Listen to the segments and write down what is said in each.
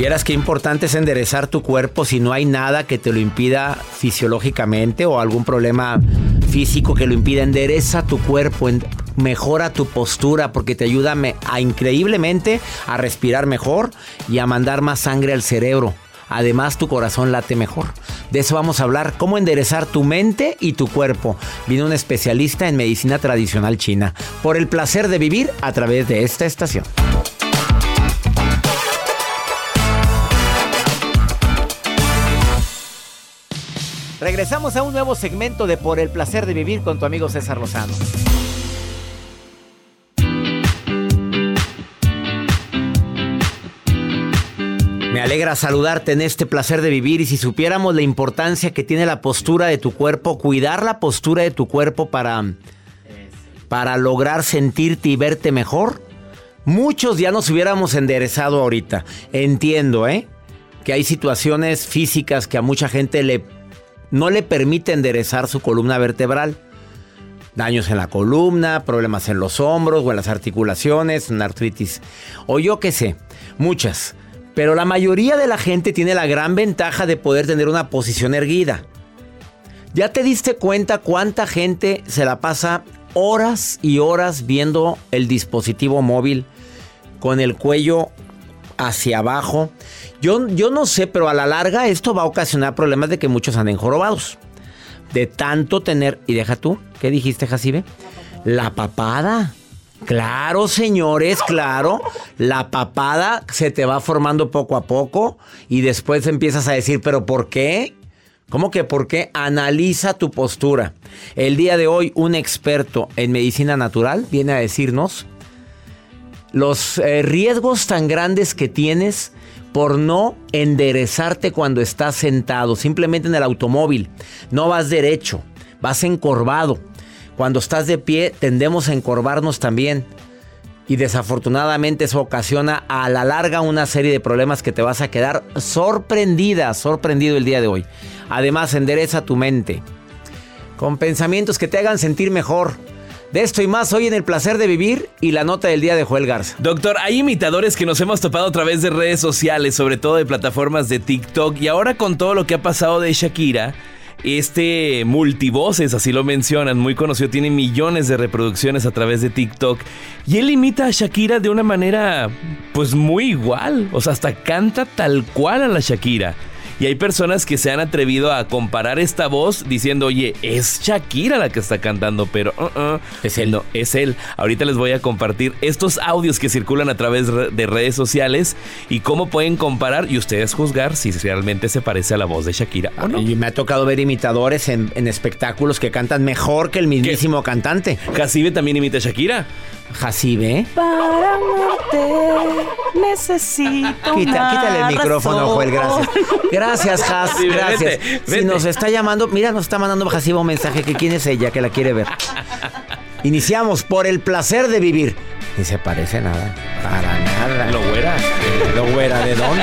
Vieras qué importante es enderezar tu cuerpo si no hay nada que te lo impida fisiológicamente o algún problema físico que lo impida. Endereza tu cuerpo, mejora tu postura porque te ayuda a increíblemente a respirar mejor y a mandar más sangre al cerebro. Además, tu corazón late mejor. De eso vamos a hablar, cómo enderezar tu mente y tu cuerpo. Viene un especialista en medicina tradicional china. Por el placer de vivir a través de esta estación. Regresamos a un nuevo segmento de Por el placer de vivir con tu amigo César Lozano. Me alegra saludarte en este placer de vivir y si supiéramos la importancia que tiene la postura de tu cuerpo, cuidar la postura de tu cuerpo para, para lograr sentirte y verte mejor, muchos ya nos hubiéramos enderezado ahorita. Entiendo, ¿eh? Que hay situaciones físicas que a mucha gente le no le permite enderezar su columna vertebral. Daños en la columna, problemas en los hombros o en las articulaciones, una artritis o yo qué sé, muchas. Pero la mayoría de la gente tiene la gran ventaja de poder tener una posición erguida. ¿Ya te diste cuenta cuánta gente se la pasa horas y horas viendo el dispositivo móvil con el cuello hacia abajo? Yo, yo no sé, pero a la larga esto va a ocasionar problemas de que muchos anden jorobados. De tanto tener. Y deja tú, ¿qué dijiste, Jacibe? La papada. Claro, señores, claro. La papada se te va formando poco a poco y después empiezas a decir, ¿pero por qué? ¿Cómo que por qué? Analiza tu postura. El día de hoy, un experto en medicina natural viene a decirnos los eh, riesgos tan grandes que tienes por no enderezarte cuando estás sentado, simplemente en el automóvil. No vas derecho, vas encorvado. Cuando estás de pie tendemos a encorvarnos también. Y desafortunadamente eso ocasiona a la larga una serie de problemas que te vas a quedar sorprendida, sorprendido el día de hoy. Además, endereza tu mente con pensamientos que te hagan sentir mejor. De esto y más hoy en el placer de vivir y la nota del día de Joel Garza. Doctor, hay imitadores que nos hemos topado a través de redes sociales, sobre todo de plataformas de TikTok y ahora con todo lo que ha pasado de Shakira. Este multivoces, así lo mencionan, muy conocido, tiene millones de reproducciones a través de TikTok. Y él imita a Shakira de una manera, pues muy igual. O sea, hasta canta tal cual a la Shakira. Y hay personas que se han atrevido a comparar esta voz diciendo, oye, es Shakira la que está cantando, pero uh, uh, es él. No, es él. Ahorita les voy a compartir estos audios que circulan a través de redes sociales y cómo pueden comparar y ustedes juzgar si realmente se parece a la voz de Shakira o no. Y me ha tocado ver imitadores en, espectáculos que cantan mejor que el mismísimo cantante. Jacibe también imita a Shakira. Jacibe. Para amarte necesito. Quita, quítale el micrófono, Joel, gracias. Gracias, Jas, gracias. Si nos está llamando, mira, nos está mandando Jacibe un mensaje que quién es ella, que la quiere ver. Iniciamos por el placer de vivir. Ni se parece nada. Para nada. Lo güera. ¿Lo güera de dónde?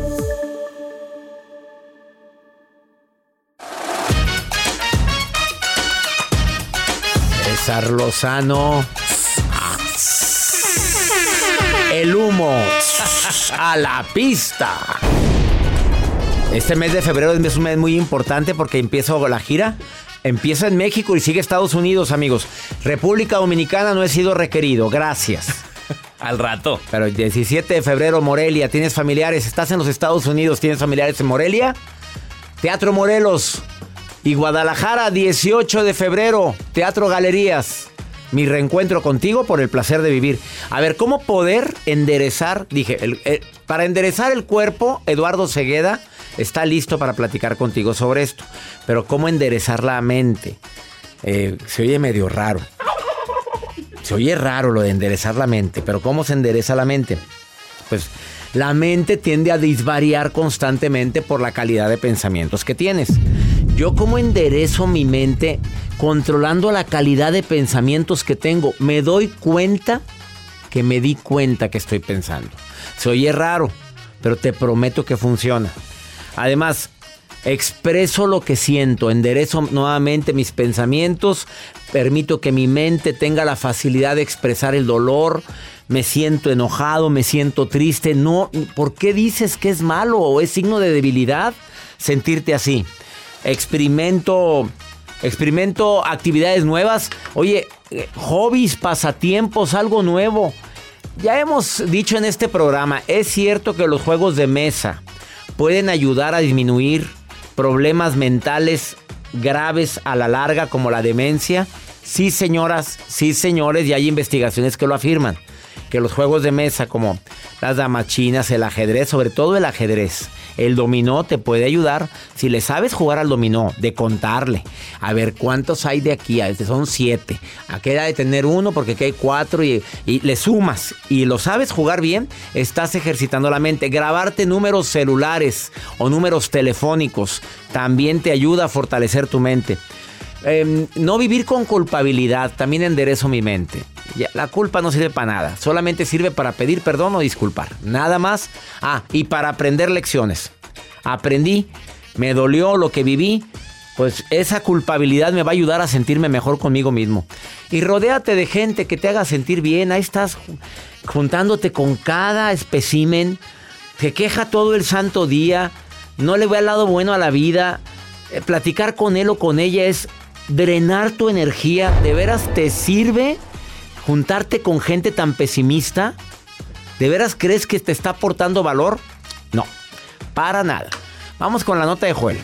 César Lozano. El humo a la pista. Este mes de febrero es un mes muy importante porque empiezo la gira. Empieza en México y sigue Estados Unidos, amigos. República Dominicana no he sido requerido. Gracias. Al rato. Pero el 17 de febrero, Morelia, ¿tienes familiares? ¿Estás en los Estados Unidos? ¿Tienes familiares en Morelia? Teatro Morelos. Y Guadalajara, 18 de febrero, Teatro Galerías. Mi reencuentro contigo por el placer de vivir. A ver, ¿cómo poder enderezar? Dije, el- para enderezar el cuerpo, Eduardo Cegueda está listo para platicar contigo sobre esto. Pero ¿cómo enderezar la mente? Eh, se oye medio raro. Se oye raro lo de enderezar la mente, pero ¿cómo se endereza la mente? Pues la mente tiende a disvariar constantemente por la calidad de pensamientos que tienes. Yo cómo enderezo mi mente controlando la calidad de pensamientos que tengo. Me doy cuenta que me di cuenta que estoy pensando. Se oye raro, pero te prometo que funciona. Además, expreso lo que siento, enderezo nuevamente mis pensamientos, permito que mi mente tenga la facilidad de expresar el dolor, me siento enojado, me siento triste. No, ¿por qué dices que es malo o es signo de debilidad sentirte así? Experimento experimento actividades nuevas. Oye, eh, hobbies, pasatiempos, algo nuevo. Ya hemos dicho en este programa, es cierto que los juegos de mesa pueden ayudar a disminuir problemas mentales graves a la larga como la demencia. Sí, señoras, sí, señores, y hay investigaciones que lo afirman. Que los juegos de mesa como las damas chinas, el ajedrez, sobre todo el ajedrez, el dominó te puede ayudar si le sabes jugar al dominó, de contarle. A ver cuántos hay de aquí, a son siete. Aquí hay de tener uno porque aquí hay cuatro y, y le sumas y lo sabes jugar bien, estás ejercitando la mente. Grabarte números celulares o números telefónicos también te ayuda a fortalecer tu mente. Eh, no vivir con culpabilidad, también enderezo mi mente. La culpa no sirve para nada, solamente sirve para pedir perdón o disculpar, nada más. Ah, y para aprender lecciones. Aprendí, me dolió lo que viví, pues esa culpabilidad me va a ayudar a sentirme mejor conmigo mismo. Y rodéate de gente que te haga sentir bien, ahí estás ju- juntándote con cada especímen, que queja todo el santo día, no le ve al lado bueno a la vida. Eh, platicar con él o con ella es drenar tu energía. ¿De veras te sirve juntarte con gente tan pesimista? ¿De veras crees que te está aportando valor? No, para nada. Vamos con la nota de Joel.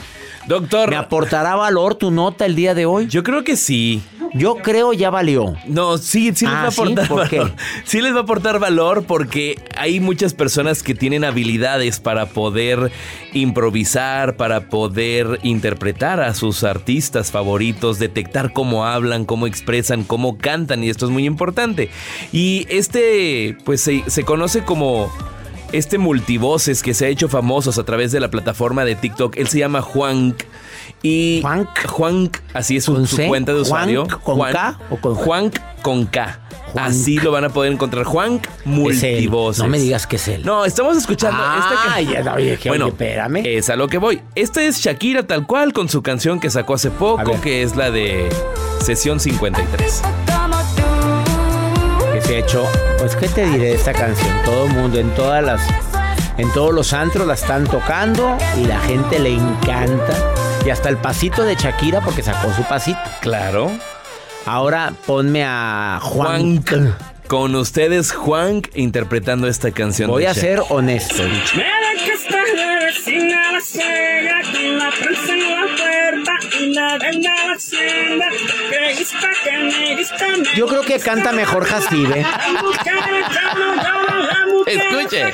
Doctor, ¿Me aportará valor tu nota el día de hoy? yo creo que sí. Yo creo ya valió. No, sí, sí les Ah, va a ¿sí? aportar valor. Sí les va a aportar valor porque hay muchas personas que tienen habilidades para poder improvisar, para poder interpretar a sus artistas favoritos, detectar cómo hablan, cómo expresan, cómo cantan y esto es muy importante. Y este, pues se, se conoce como este multivoces que se ha hecho famosos a través de la plataforma de TikTok. Él se llama Juank. Y Juank. Juank, así es su, ¿Con su C? cuenta de usuario. Juank con Juan- K o con? Juank con K. Juank. Así lo van a poder encontrar. Juank multivoces. No me digas que es él. No, estamos escuchando Ah, esta ya, oye, que- bueno, oye, espérame. Es a lo que voy. Esta es Shakira tal cual con su canción que sacó hace poco, que es la de Sesión 53. Es De hecho, pues qué te diré de esta canción. Todo el mundo, en todas las, en todos los antros la están tocando y la gente le encanta. Y hasta el pasito de Shakira porque sacó su pasito. Claro. Ahora ponme a Juan. Con ustedes, Juan, interpretando esta canción. Voy de a Shakira. ser honesto. Yo creo que canta mejor Jacibe. La mujer Escuche.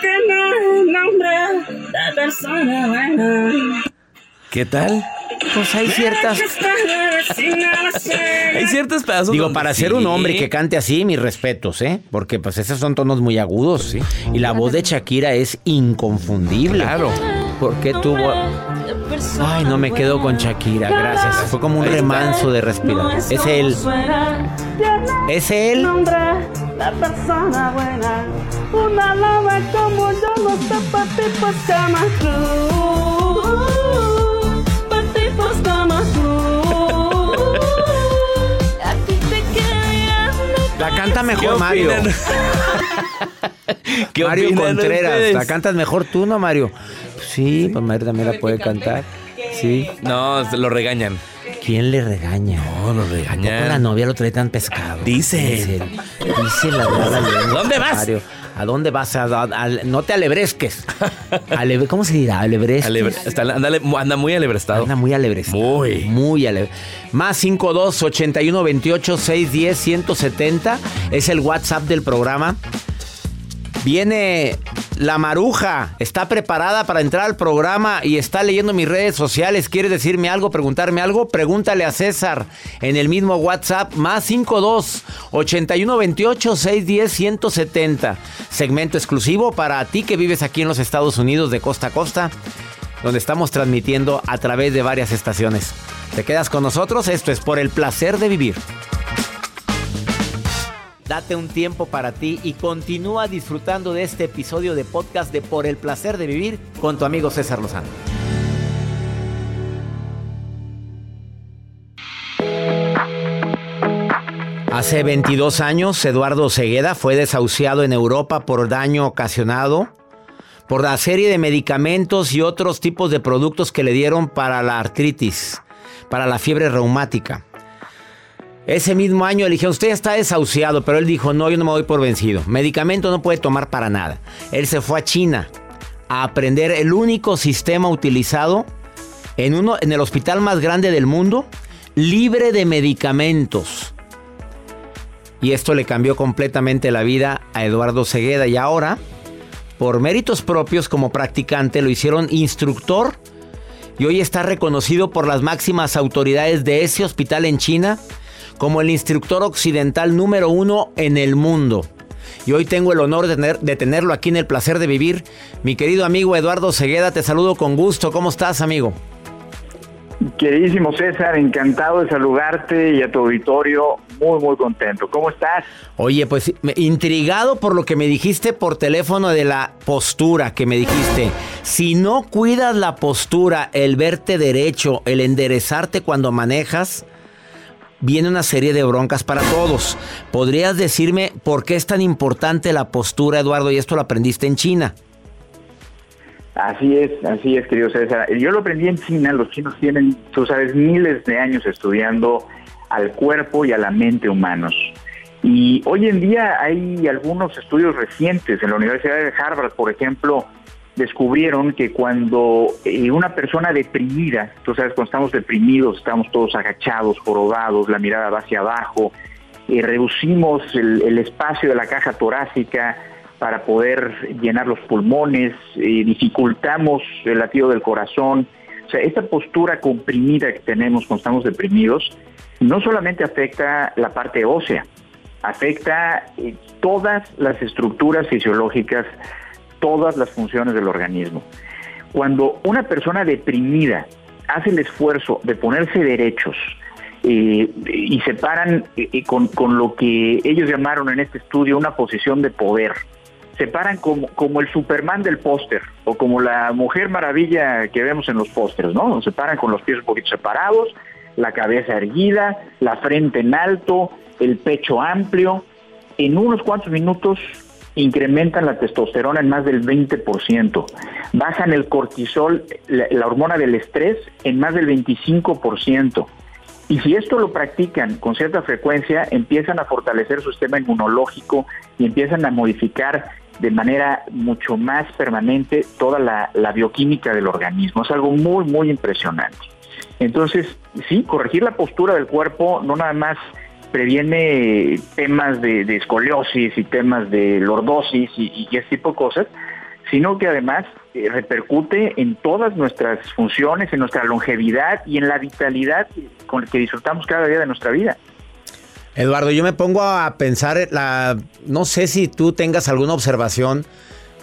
Que no es nombre persona buena. ¿Qué tal? Pues hay ciertas. Hay ciertos pedazos. Digo, para ser sí. un hombre que cante así, mis respetos, ¿eh? Porque pues esos son tonos muy agudos. Y la voz de Shakira es inconfundible. Claro. ¿Por qué tuvo.? Ay, no me quedo con Shakira, gracias. Fue como un remanso de respirar. Es él. Es él. nombre la persona buena. Una loba como yo no está pa' tipos como tú. Pa' tipos como tú. A ti te quería. La canta ¿Qué mejor Mario. Mario Contreras. ustedes? La cantas mejor tú, ¿no, Mario? Sí, pues Mario también la puede cantar. Sí. No, se lo regañan. ¿Quién le regaña? No, lo ¿Cómo la novia lo trae tan pescado? Dice. Dice, dice la mala lengua. ¿Dónde vas? Mario. ¿A dónde vas? A- a- a- no te alebresques. Alebre- ¿Cómo se dirá? Alebresques. Alebre- está- anda muy alebrestado. Anda muy alebrestado. Muy. Muy alebre. Más 52 81 28 610 170 es el WhatsApp del programa. Viene la maruja, está preparada para entrar al programa y está leyendo mis redes sociales. ¿Quiere decirme algo, preguntarme algo? Pregúntale a César en el mismo WhatsApp, más 52 81 28 610 170. Segmento exclusivo para ti que vives aquí en los Estados Unidos de costa a costa, donde estamos transmitiendo a través de varias estaciones. ¿Te quedas con nosotros? Esto es por el placer de vivir. Date un tiempo para ti y continúa disfrutando de este episodio de podcast de Por el placer de vivir con tu amigo César Lozano. Hace 22 años, Eduardo Cegueda fue desahuciado en Europa por daño ocasionado por la serie de medicamentos y otros tipos de productos que le dieron para la artritis, para la fiebre reumática. Ese mismo año le dijeron, usted está desahuciado, pero él dijo, no, yo no me doy por vencido. Medicamento no puede tomar para nada. Él se fue a China a aprender el único sistema utilizado en, uno, en el hospital más grande del mundo, libre de medicamentos. Y esto le cambió completamente la vida a Eduardo Cegueda. Y ahora, por méritos propios como practicante, lo hicieron instructor. Y hoy está reconocido por las máximas autoridades de ese hospital en China como el instructor occidental número uno en el mundo. Y hoy tengo el honor de, tener- de tenerlo aquí en el placer de vivir. Mi querido amigo Eduardo Cegueda, te saludo con gusto. ¿Cómo estás, amigo? Queridísimo César, encantado de saludarte y a tu auditorio, muy, muy contento. ¿Cómo estás? Oye, pues intrigado por lo que me dijiste por teléfono de la postura que me dijiste. Si no cuidas la postura, el verte derecho, el enderezarte cuando manejas, viene una serie de broncas para todos. ¿Podrías decirme por qué es tan importante la postura, Eduardo? Y esto lo aprendiste en China. Así es, así es, querido César. Yo lo aprendí en China, los chinos tienen, tú sabes, miles de años estudiando al cuerpo y a la mente humanos. Y hoy en día hay algunos estudios recientes en la Universidad de Harvard, por ejemplo, descubrieron que cuando eh, una persona deprimida, tú sabes, cuando estamos deprimidos, estamos todos agachados, jorobados, la mirada va hacia abajo, eh, reducimos el, espacio de la caja torácica para poder llenar los pulmones, eh, dificultamos el latido del corazón. O sea, esta postura comprimida que tenemos cuando estamos deprimidos no solamente afecta la parte ósea, afecta todas las estructuras fisiológicas, todas las funciones del organismo. Cuando una persona deprimida hace el esfuerzo de ponerse derechos eh, y se paran eh, eh, con, con lo que ellos llamaron en este estudio una posición de poder, se paran como, como el Superman del póster o como la Mujer Maravilla que vemos en los pósters, ¿no? Se paran con los pies un poquito separados, la cabeza erguida, la frente en alto, el pecho amplio, en unos cuantos minutos incrementan la testosterona en más del 20%, bajan el cortisol, la, hormona del estrés, en más del 25%. Y si esto lo practican con cierta frecuencia, empiezan a fortalecer su sistema inmunológico y empiezan a modificar de manera mucho más permanente toda la bioquímica del organismo. Es algo muy, muy impresionante. Entonces, sí, corregir la postura del cuerpo no nada más previene temas de, escoliosis y temas de lordosis y, y ese tipo de cosas, sino que además eh, repercute en todas nuestras funciones, en nuestra longevidad y en la vitalidad con la que disfrutamos cada día de nuestra vida. Eduardo, yo me pongo a pensar, la, no sé si tú tengas alguna observación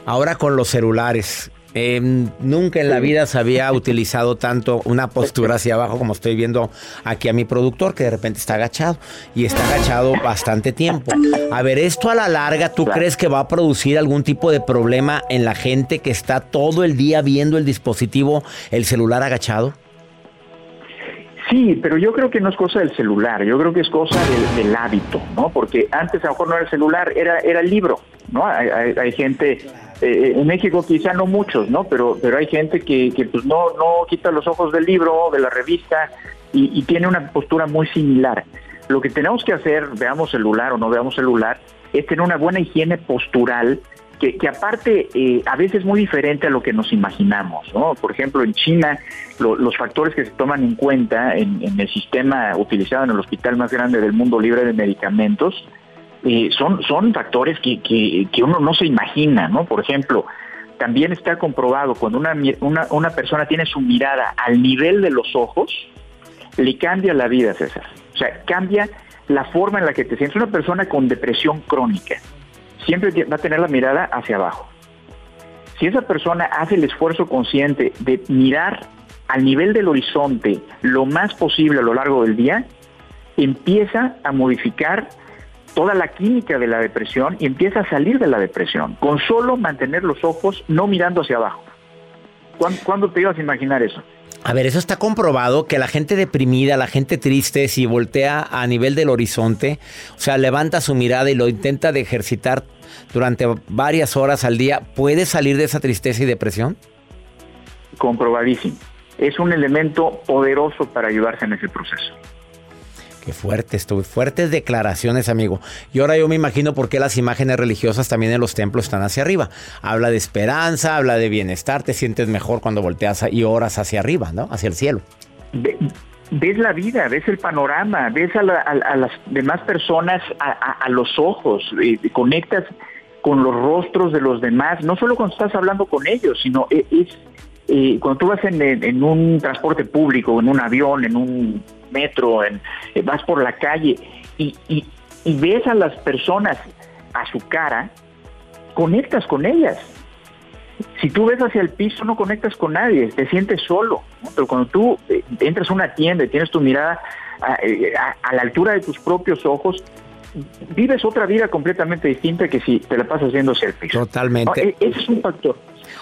ahora con los celulares. Eh, nunca en la vida se había utilizado tanto una postura hacia abajo como estoy viendo aquí a mi productor que de repente está agachado y está agachado bastante tiempo. A ver, esto a la larga, ¿tú crees que va a producir algún tipo de problema en la gente que está todo el día viendo el dispositivo, el celular agachado? Sí, pero yo creo que no es cosa del celular, yo creo que es cosa del, del hábito, ¿no? Porque antes a lo mejor no era el celular, era, era el libro, ¿no? Hay, hay, hay gente, eh, en México quizá no muchos, ¿no? Pero, pero hay gente que, que pues no, no quita los ojos del libro, de la revista, y, tiene una postura muy similar. Lo que tenemos que hacer, veamos celular o no veamos celular, es tener una buena higiene postural, que, que, aparte eh, a veces es muy diferente a lo que nos imaginamos. ¿no? Por ejemplo, en China lo, los factores que se toman en cuenta en, en, el sistema utilizado en el hospital más grande del mundo libre de medicamentos eh, son, son factores que, que, que, uno no se imagina. ¿no? Por ejemplo, también está comprobado cuando una, una, una persona tiene su mirada al nivel de los ojos, le cambia la vida, César. O sea, cambia la forma en la que te sientes. Una persona con depresión crónica siempre va a tener la mirada hacia abajo. Si esa persona hace el esfuerzo consciente de mirar al nivel del horizonte lo más posible a lo largo del día, empieza a modificar toda la química de la depresión y empieza a salir de la depresión, con solo mantener los ojos no mirando hacia abajo. ¿Cuándo, ¿cuándo te ibas a imaginar eso? A ver, eso está comprobado que la gente deprimida, la gente triste, si voltea a nivel del horizonte, o sea, levanta su mirada y lo intenta de ejercitar durante varias horas al día, ¿puede salir de esa tristeza y depresión? Comprobadísimo. Es un elemento poderoso para ayudarse en ese proceso. Qué fuerte, estuve. Fuertes declaraciones, amigo. Y ahora yo me imagino por qué las imágenes religiosas también en los templos están hacia arriba. Habla de esperanza, habla de bienestar, te sientes mejor cuando volteas y oras hacia arriba, ¿no? Hacia el cielo. Ve, ves la vida, ves el panorama, ves a, la, las demás personas a, los ojos, conectas con los rostros de los demás, no solo cuando estás hablando con ellos, sino es, es eh, cuando tú vas en, un transporte público, en un avión, en un metro, en, eh, vas por la calle y, y, y, ves a las personas a su cara, conectas con ellas. Si tú ves hacia el piso, no conectas con nadie, te sientes solo. ¿no? Pero cuando tú eh, entras a una tienda y tienes tu mirada a, a, a la altura de tus propios ojos, vives otra vida completamente distinta que si te la pasas viendo hacia el piso. Totalmente. ¿No? Ese es un factor.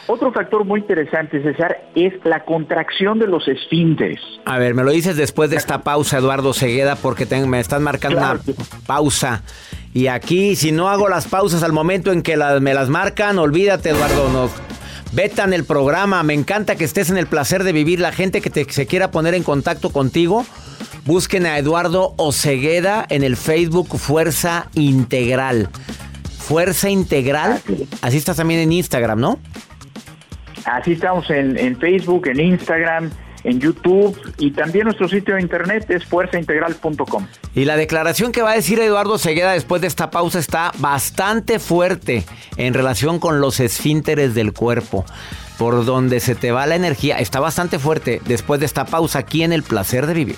Otro factor muy interesante, César, es la contracción de los esfínteres. A ver, me lo dices después de esta pausa, Eduardo Cegueda, porque te, me están marcando claro. una pausa. Y aquí, si no hago las pausas al momento en que las, me las marcan, olvídate, Eduardo, no. Vetan el programa, me encanta que estés en el placer de vivir. La gente que te, se quiera poner en contacto contigo, busquen a Eduardo Ocegueda en el Facebook Fuerza Integral. Fuerza Integral, así estás también en Instagram, ¿no? Así estamos en, Facebook, en Instagram, en YouTube y también nuestro sitio de internet es fuerzaintegral.com. Y la declaración que va a decir Eduardo Segueda después de esta pausa está bastante fuerte en relación con los esfínteres del cuerpo. Por donde se te va la energía, está bastante fuerte después de esta pausa aquí en El Placer de Vivir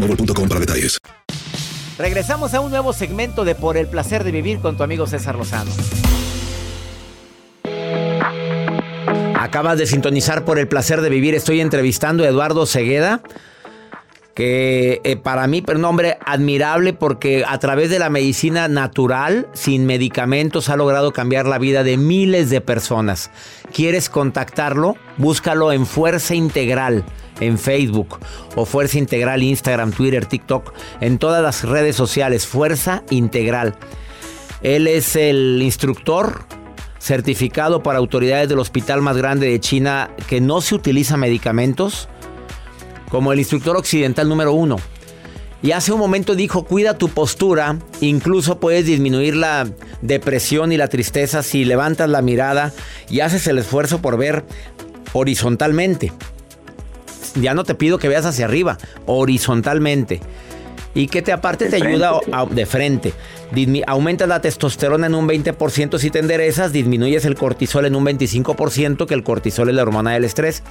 boostmobile.com para detalles. Regresamos a un nuevo segmento de Por el placer de vivir con tu amigo César Lozano. Acabas de sintonizar por el placer de vivir. Estoy entrevistando a Eduardo Cegueda, que eh, para mí es un hombre admirable porque a través de la medicina natural, sin medicamentos, ha logrado cambiar la vida de miles de personas. ¿Quieres contactarlo? Búscalo en Fuerza Integral en Facebook o Fuerza Integral Instagram, Twitter, TikTok, en todas las redes sociales, Fuerza Integral. Él es el instructor certificado para autoridades del hospital más grande de China que no se utiliza medicamentos, como el instructor occidental número uno. Y hace un momento dijo, cuida tu postura, incluso puedes disminuir la depresión y la tristeza si levantas la mirada y haces el esfuerzo por ver horizontalmente ya no te pido que veas hacia arriba, horizontalmente. Y que te aparte te ayuda de frente. aumentas la testosterona en un 20% si te enderezas, disminuyes el cortisol en un 25%, que el cortisol es la hormona del estrés.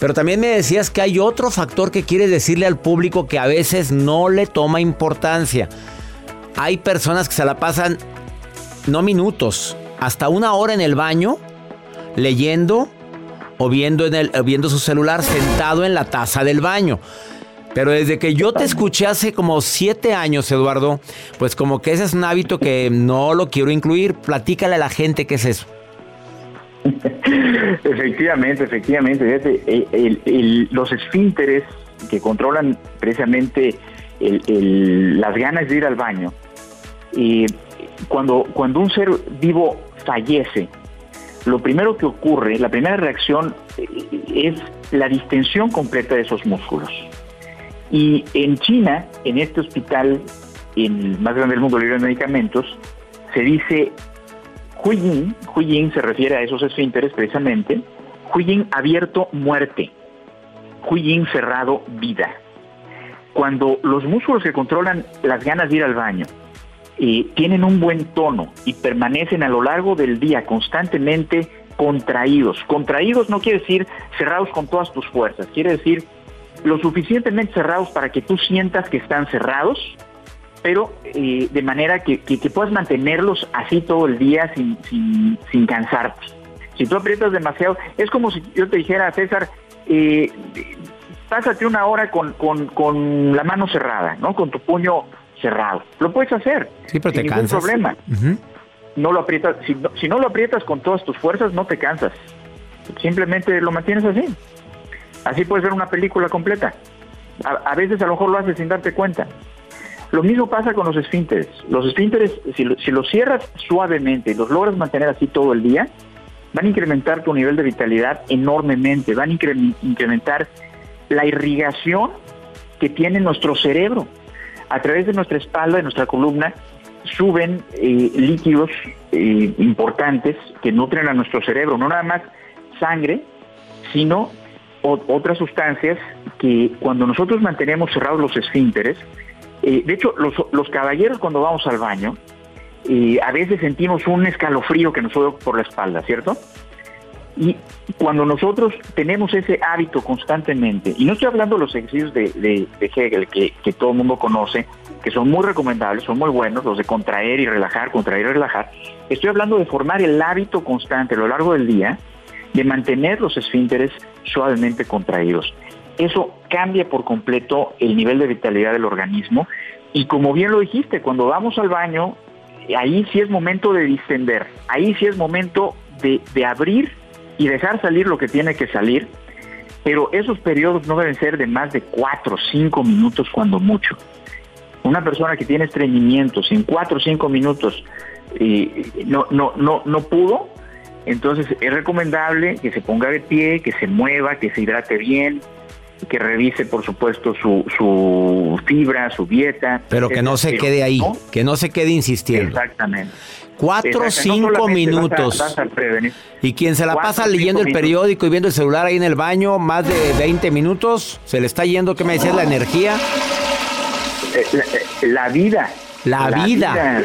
Pero también me decías que hay otro factor que quieres decirle al público que a veces no le toma importancia. Hay personas que se la pasan, no minutos, hasta una hora en el baño, leyendo o viendo, en el, viendo su celular sentado en la taza del baño. Pero desde que yo te escuché hace como siete años, Eduardo, pues como que ese es un hábito que no lo quiero incluir. Platícale a la gente qué es eso. efectivamente, efectivamente. los esfínteres que controlan precisamente las ganas de ir al baño, y cuando, cuando un ser vivo fallece, lo primero que ocurre, la primera reacción eh, es la distensión completa de esos músculos. Y en China, en este hospital, el más grande del mundo libre de medicamentos, se dice Huiyin, Huiyin se refiere a esos esfínteres precisamente, Huiyin abierto muerte, Huiyin cerrado vida. Cuando los músculos que controlan las ganas de ir al baño tienen un buen tono y permanecen a lo largo del día constantemente contraídos. Contraídos no quiere decir cerrados con todas tus fuerzas, quiere decir lo suficientemente cerrados para que tú sientas que están cerrados, pero eh, de manera que, puedas mantenerlos así todo el día sin, sin, cansarte. Si tú aprietas demasiado, es como si yo te dijera, César, eh, pásate una hora con, con la mano cerrada, ¿no? Con tu puño cerrado. Lo puedes hacer. Sí, pero sin ningún problema. No lo aprietas, si no, lo aprietas con todas tus fuerzas, no te cansas. Simplemente lo mantienes así. Así puedes ver una película completa. A, veces a lo mejor lo haces sin darte cuenta. Lo mismo pasa con los esfínteres. Los esfínteres, si, si los cierras suavemente y los logras mantener así todo el día, van a incrementar tu nivel de vitalidad enormemente, van a incrementar la irrigación que tiene nuestro cerebro a través de nuestra espalda, de nuestra columna, suben eh, líquidos eh, importantes que nutren a nuestro cerebro, no nada más sangre, sino otras sustancias que cuando nosotros mantenemos cerrados los esfínteres, eh, de hecho los, los, caballeros cuando vamos al baño, a veces sentimos un escalofrío que nos sube por la espalda, ¿cierto? Y cuando nosotros tenemos ese hábito constantemente, y no estoy hablando de los ejercicios de, Hegel que, todo el mundo conoce, que son muy recomendables, son muy buenos, los de contraer y relajar, contraer y relajar, estoy hablando de formar el hábito constante a lo largo del día de mantener los esfínteres suavemente contraídos. Eso cambia por completo el nivel de vitalidad del organismo y como bien lo dijiste, cuando vamos al baño, ahí sí es momento de distender, ahí sí es momento de, de abrir y dejar salir lo que tiene que salir, pero esos periodos no deben ser de más de cuatro o cinco minutos cuando mucho. Una persona que tiene estreñimiento sin cuatro o cinco minutos eh, no, no, no, no pudo, entonces es recomendable que se ponga de pie, que se mueva, que se hidrate bien, que revise, por supuesto, su, su fibra, su dieta. Pero que no se quede ahí, que no se quede insistiendo. Exactamente. Cuatro o cinco solamente vas a- minutos. vas a prevenir. Y quien se la Cuatro, pasa leyendo el minutos. periódico y viendo el celular ahí en el baño, más de 20 minutos, se le está yendo, ¿qué me decías? La energía. Eh, La, eh, la vida. La vida.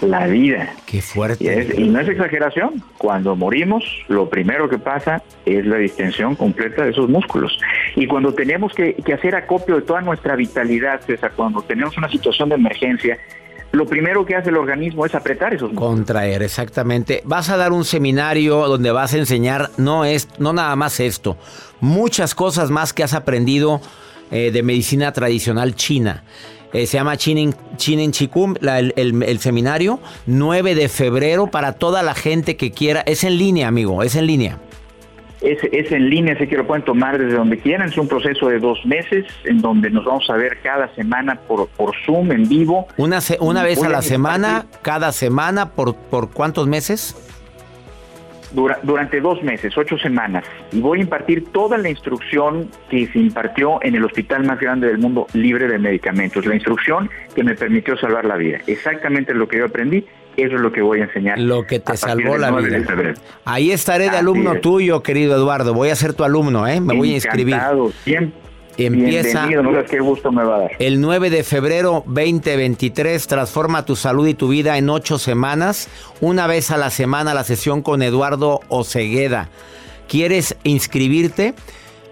La vida. Qué Y, fuerte. es- y no es exageración, cuando morimos, lo primero que pasa es la distensión completa de esos músculos. Y cuando tenemos que, que hacer acopio de toda nuestra vitalidad, César, cuando tenemos una situación de emergencia, lo primero que hace el organismo es apretar esos músculos. Contraer, exactamente. Vas a dar un seminario donde vas a enseñar no es no nada más esto, muchas cosas más que has aprendido eh, de medicina tradicional china. Eh, se llama Chinen, Chinen el, el- el seminario, 9 de febrero para toda la gente que quiera. Es en línea, amigo, es en línea. Es, es en línea, así que lo pueden tomar desde donde quieran. Es un proceso de dos meses en donde nos vamos a ver cada semana por, por Zoom en vivo. Una, se- una vez a la semana, cada semana, ¿por, por cuántos meses? dura- durante dos meses, ocho semanas. Y voy a impartir toda la instrucción que se impartió en el hospital más grande del mundo libre de medicamentos. La instrucción que me permitió salvar la vida. Exactamente lo que yo aprendí, eso es lo que voy a enseñar. Lo que te salvó la 9 de vida. Ahí estaré de Así alumno es. tuyo, querido Eduardo. Voy a ser tu alumno, ¿eh? Me voy a inscribir. Siempre. Empieza- Bienvenido, no qué gusto me va a dar. El 9 de febrero 2023 transforma tu salud y tu vida en ocho semanas. Una vez a la semana la sesión con Eduardo Ocegueda. ¿Quieres inscribirte?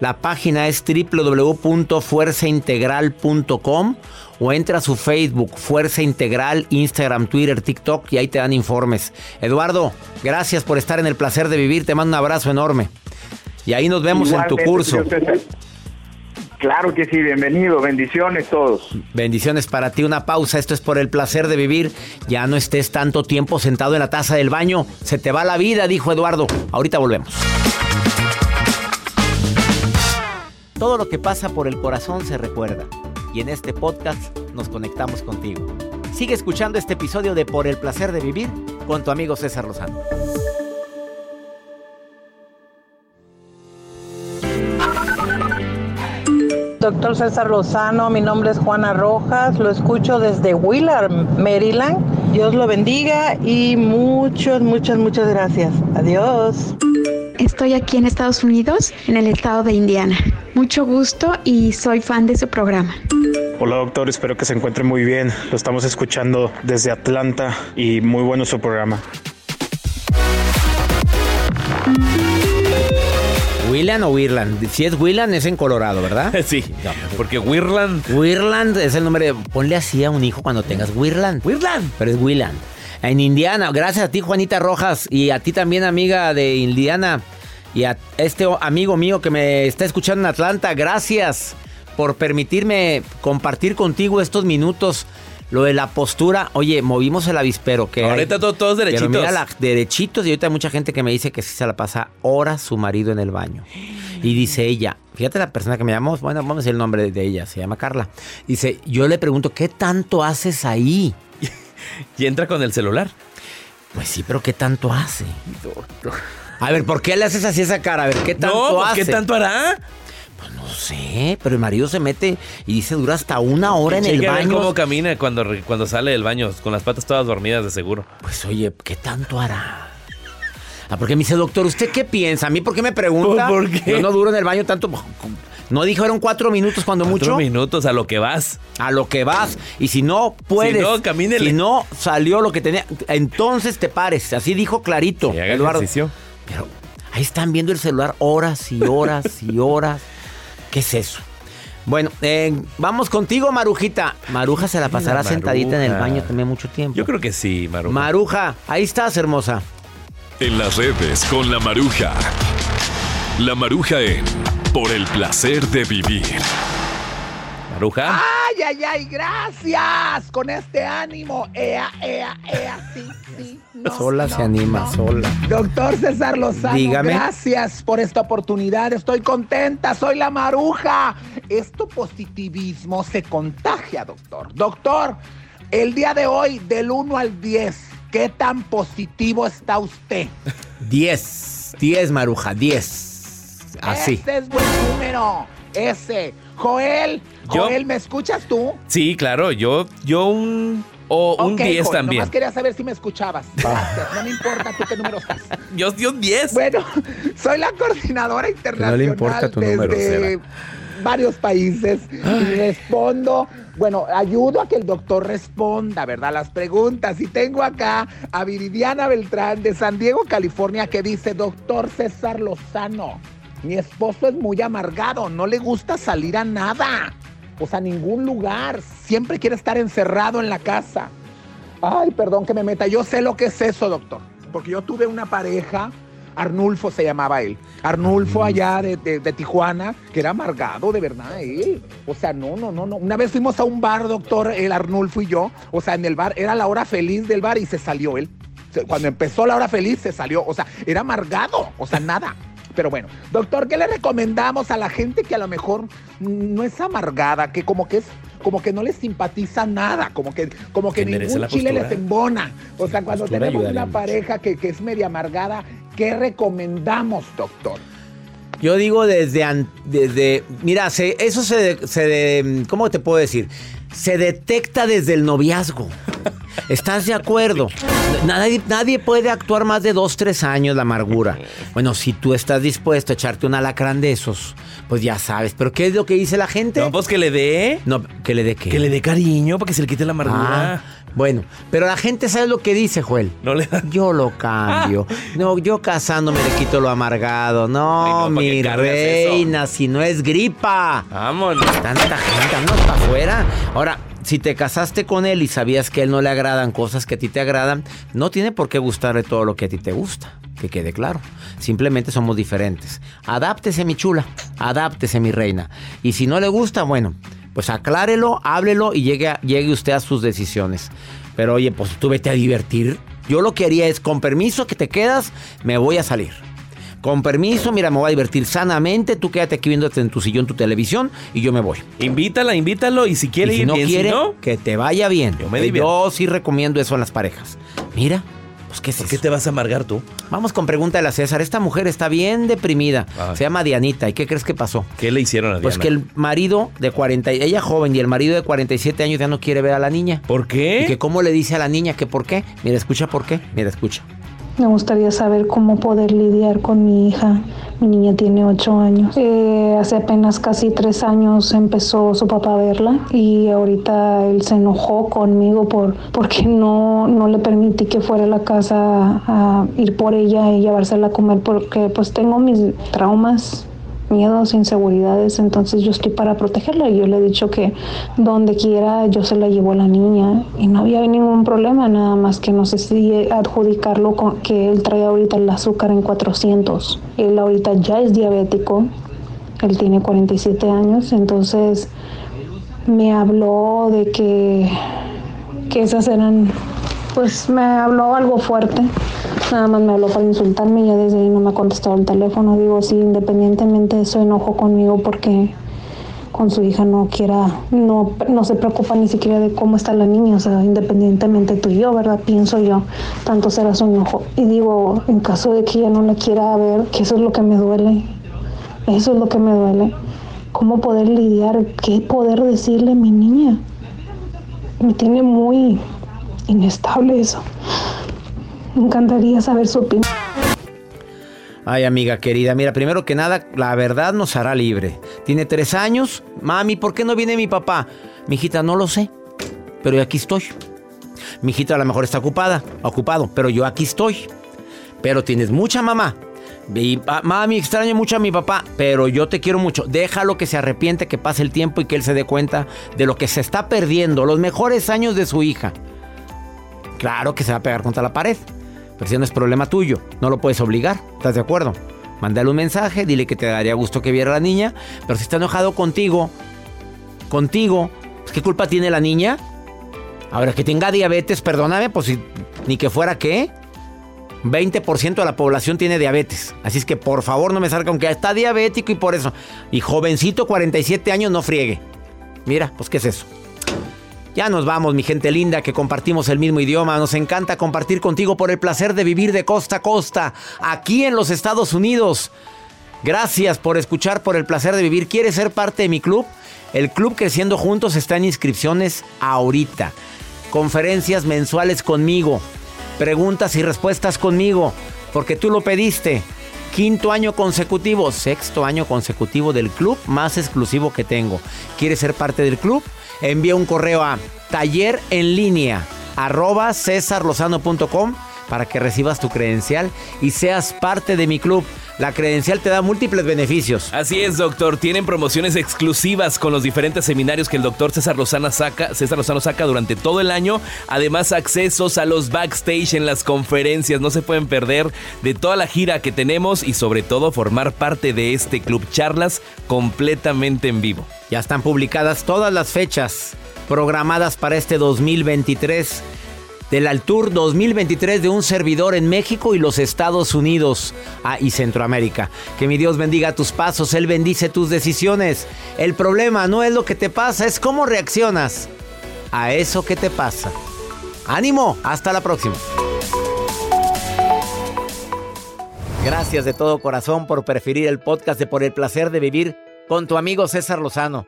La página es www.fuerzaintegral.com o entra a su Facebook, Fuerza Integral, Instagram, Twitter, TikTok y ahí te dan informes. Eduardo, gracias por estar en el placer de vivir. Te mando un abrazo enorme. Y ahí nos vemos en tu curso. Claro que sí, bienvenido, bendiciones todos. Bendiciones para ti, una pausa. Esto es por el placer de vivir. Ya no estés tanto tiempo sentado en la taza del baño. Se te va la vida, dijo Eduardo. Ahorita volvemos. Todo lo que pasa por el corazón se recuerda. Y en este podcast nos conectamos contigo. Sigue escuchando este episodio de Por el placer de vivir con tu amigo César Lozano. Doctor César Lozano, mi nombre es Juana Rojas, lo escucho desde Willard, Maryland. Dios lo bendiga y muchas, muchas, muchas gracias. Adiós. Estoy aquí en Estados Unidos, en el estado de Indiana. Mucho gusto y soy fan de su programa. Hola doctor, espero que se encuentre muy bien. Lo estamos escuchando desde Atlanta y muy bueno su programa. ¿Willan o Wirland? Si es Willan es en Colorado, ¿verdad? Sí, porque Wirland. Wirland es el nombre. de- Ponle así a un hijo cuando tengas Wirland. Wirland. Pero es Willand. En Indiana. Gracias a ti, Juanita Rojas. Y a ti también, amiga de Indiana. Y a este amigo mío que me está escuchando en Atlanta. Gracias por permitirme compartir contigo estos minutos. Lo de la postura. Oye, movimos el avispero. Que Ahorita hay- todos Pero derechitos. mira, la- derechitos. Y ahorita hay mucha gente que me dice que sí se la pasa horas su marido en el baño. Y dice ella, fíjate la persona que me llamó, bueno, vamos a decir el nombre de ella, se llama Carla. Dice, yo le pregunto, ¿qué tanto haces ahí? Y entra con el celular. Pues sí, pero ¿qué tanto hace? A ver, ¿por qué le haces así esa cara? A ver, ¿qué tanto no, pues, hace? ¿qué tanto hará? No sé, pero el marido se mete y dice, dura hasta una hora en el baño. cómo camina cuando, cuando sale del baño, con las patas todas dormidas de seguro. Pues oye, ¿qué tanto hará? Ah, porque me dice, doctor, ¿usted qué piensa? ¿A mí por qué me pregunta? ¿Por qué? Yo no duro en el baño tanto. No dijeron cuatro minutos cuando Cuatro mucho. minutos a lo que vas. A lo que vas. Y si no puedes. Si no, camínele. Si no salió lo que tenía. Entonces te pares. Así dijo clarito. Haga Eduardo. ejercicio. Pero ahí están viendo el celular horas y horas y horas. ¿Qué es eso? Bueno, eh, vamos contigo, Marujita. Maruja se la pasará Maruja. sentadita en el baño también mucho tiempo. Yo creo que sí, Maruja. Maruja, ahí estás, hermosa. En las redes con la Maruja. La Maruja en Por el placer de vivir. Maruja. ¡Ay, ay, ay! ¡Gracias! Con este ánimo. ¡Ea, ea, ea! Sí, sí. No, sola no, se anima, no. sola. Doctor César Lozano, Dígame. gracias por esta oportunidad. Estoy contenta, soy la maruja. Esto positivismo se contagia, doctor. Doctor, el día de hoy, del 1 al 10, ¿qué tan positivo está usted? 10. 10, Maruja, 10. Así. Este es buen número. ese. Joel, Yo- Joel, ¿me escuchas tú? Sí, claro, yo, yo un, o un Ok, 10 Joel, también. Nomás quería saber si me escuchabas. Gracias, no me importa tú qué número estás. Yo, yo un 10. Bueno, soy la coordinadora internacional le importa tu desde número, Seba. Varios países y respondo, bueno, ayudo a que el doctor responda, ¿verdad? Las preguntas. Y tengo acá a Viridiana Beltrán de San Diego, California, que dice, doctor César Lozano, mi esposo es muy amargado, no le gusta salir a nada, o sea, a ningún lugar, siempre quiere estar encerrado en la casa. Ay, perdón que me meta. Yo sé lo que es eso, doctor. Porque yo tuve una pareja, Arnulfo se llamaba él. Arnulfo allá de, de- de Tijuana, que era amargado, de verdad, él. O sea, no, no, no, no. Una vez fuimos a un bar, doctor, el Arnulfo y yo. O sea, en el bar, era la hora feliz del bar y se salió él. Cuando empezó la hora feliz, se salió. O sea, era amargado. O sea, nada. Pero bueno, doctor, ¿qué le recomendamos a la gente que a lo mejor no es amargada, que como que es, como que no les simpatiza nada, como que, como que ningún chile les embona? O sea, cuando tenemos una pareja que, que es media amargada, ¿qué recomendamos, doctor? Yo digo desde, desde mira, eso se, se ¿cómo te puedo decir? Se detecta desde el noviazgo. ¿Estás de acuerdo? Nadie, nadie puede actuar más de dos, tres años la amargura. Bueno, si tú estás dispuesto a echarte un alacrán de esos, pues ya sabes. ¿Pero qué es lo que dice la gente? No, pues que le dé. No, que le dé qué. Que le dé cariño para que se le quite la amargura. Ah, bueno, pero la gente sabe lo que dice, Joel. No le da. Yo lo cambio. No, yo casándome le quito lo amargado. No, no, ¿pa' mi reina, si no es gripa. Vámonos. Tanta gente, vámonos para afuera. Ahora, si te casaste con él y sabías que a él no le agradan cosas que a ti te agradan, no tiene por qué gustarle todo lo que a ti te gusta. Que quede claro. Simplemente somos diferentes. Adáptese, mi chula. Adáptese, mi reina. Y si no le gusta, bueno, pues aclárelo, háblelo y llegue, llegue usted a sus decisiones. Pero oye, pues tú vete a divertir. Yo lo que haría es, con permiso que te quedas, me voy a salir. Con permiso, mira, me voy a divertir sanamente. Tú quédate aquí viéndote en tu sillón, tu televisión y yo me voy. Invítala, invítalo y si quiere y si ir no bien, quiere, si no, que te vaya bien. Yo me. Yo sí recomiendo eso en las parejas. Mira, pues qué es ¿por qué te vas a amargar tú? Vamos con pregunta de la César. Esta mujer está bien deprimida. Se llama Dianita. ¿Y qué crees que pasó? ¿Qué le hicieron a Diana? Pues que el marido de 40, y- ella joven y el marido de 47 años ya no quiere ver a la niña. ¿Por qué? Y que cómo le dice a la niña que por qué. Mira, escucha por qué. Mira, escucha. Me gustaría saber cómo poder lidiar con mi hija. Mi niña tiene ocho años. Eh, hace apenas casi tres años empezó su papá a verla y ahorita él se enojó conmigo por porque no, no le permití que fuera a la casa a ir por ella y llevársela a comer porque pues tengo mis traumas miedos, inseguridades, entonces yo estoy para protegerla yo le he dicho que donde quiera yo se la llevo a la niña y no había ningún problema, nada más que no sé si adjudicarlo con que él trae ahorita el azúcar en 400. Él ahorita ya es diabético, él tiene 47 años, entonces me habló de que, que esas eran, pues me habló algo fuerte. Nada más me habló para insultarme ya desde ahí no me ha contestado el teléfono. Digo, sí, independientemente de eso enojo conmigo porque con su hija no quiera, no, no se preocupa ni siquiera de cómo está la niña, o sea, independientemente tú y yo, ¿verdad? Pienso yo, tanto será su enojo. Y digo, en caso de que ella no la quiera ver, que eso es lo que me duele, eso es lo que me duele. ¿Cómo poder lidiar? ¿Qué poder decirle a mi niña? Me tiene muy inestable eso. Me encantaría saber su opinión. Ay, amiga querida, mira, primero que nada, la verdad nos hará libre. Tiene tres años. Mami, ¿por qué no viene mi papá? Mi hijita, no lo sé. Pero aquí estoy. Mi hijita a lo mejor está ocupada, ocupado, pero yo aquí estoy. Pero tienes mucha mamá. Y, ah, mami, extraño mucho a mi papá, pero yo te quiero mucho. Déjalo que se arrepiente, que pase el tiempo y que él se dé cuenta de lo que se está perdiendo, los mejores años de su hija. Claro que se va a pegar contra la pared. Pero si no es problema tuyo, no lo puedes obligar. ¿Estás de acuerdo? Mándale un mensaje, dile que te daría gusto que viera a la niña. Pero si está enojado contigo, contigo, pues, ¿qué culpa tiene la niña? Ahora que tenga diabetes, perdóname, pues si, ni que fuera qué. 20% de la población tiene diabetes. Así es que por favor no me salga aunque está diabético y por eso. Y jovencito, 47 años, no friegue. Mira, pues ¿qué es eso? Ya nos vamos, mi gente linda, que compartimos el mismo idioma. Nos encanta compartir contigo por el placer de vivir de costa a costa, aquí en los Estados Unidos. Gracias por escuchar, por el placer de vivir. ¿Quieres ser parte de mi club? El Club Creciendo Juntos está en inscripciones ahorita. Conferencias mensuales conmigo. Preguntas y respuestas conmigo. Porque tú lo pediste. Quinto año consecutivo, sexto año consecutivo del club más exclusivo que tengo. ¿Quieres ser parte del club? Envía un correo a taller en línea arroba cesarlozano.com para que recibas tu credencial y seas parte de mi club. La credencial te da múltiples beneficios. Así es, doctor. Tienen promociones exclusivas con los diferentes seminarios que el doctor César Lozano saca, César Lozano saca durante todo el año. Además, accesos a los backstage en las conferencias. No se pueden perder de toda la gira que tenemos y sobre todo formar parte de este club charlas completamente en vivo. Ya están publicadas todas las fechas programadas para este 2023 del Altur 2023 de un servidor en México y los Estados Unidos ah, y Centroamérica. Que mi Dios bendiga tus pasos, Él bendice tus decisiones. El problema no es lo que te pasa, es cómo reaccionas a eso que te pasa. Ánimo, hasta la próxima. Gracias de todo corazón por preferir el podcast de Por el Placer de Vivir con tu amigo César Lozano.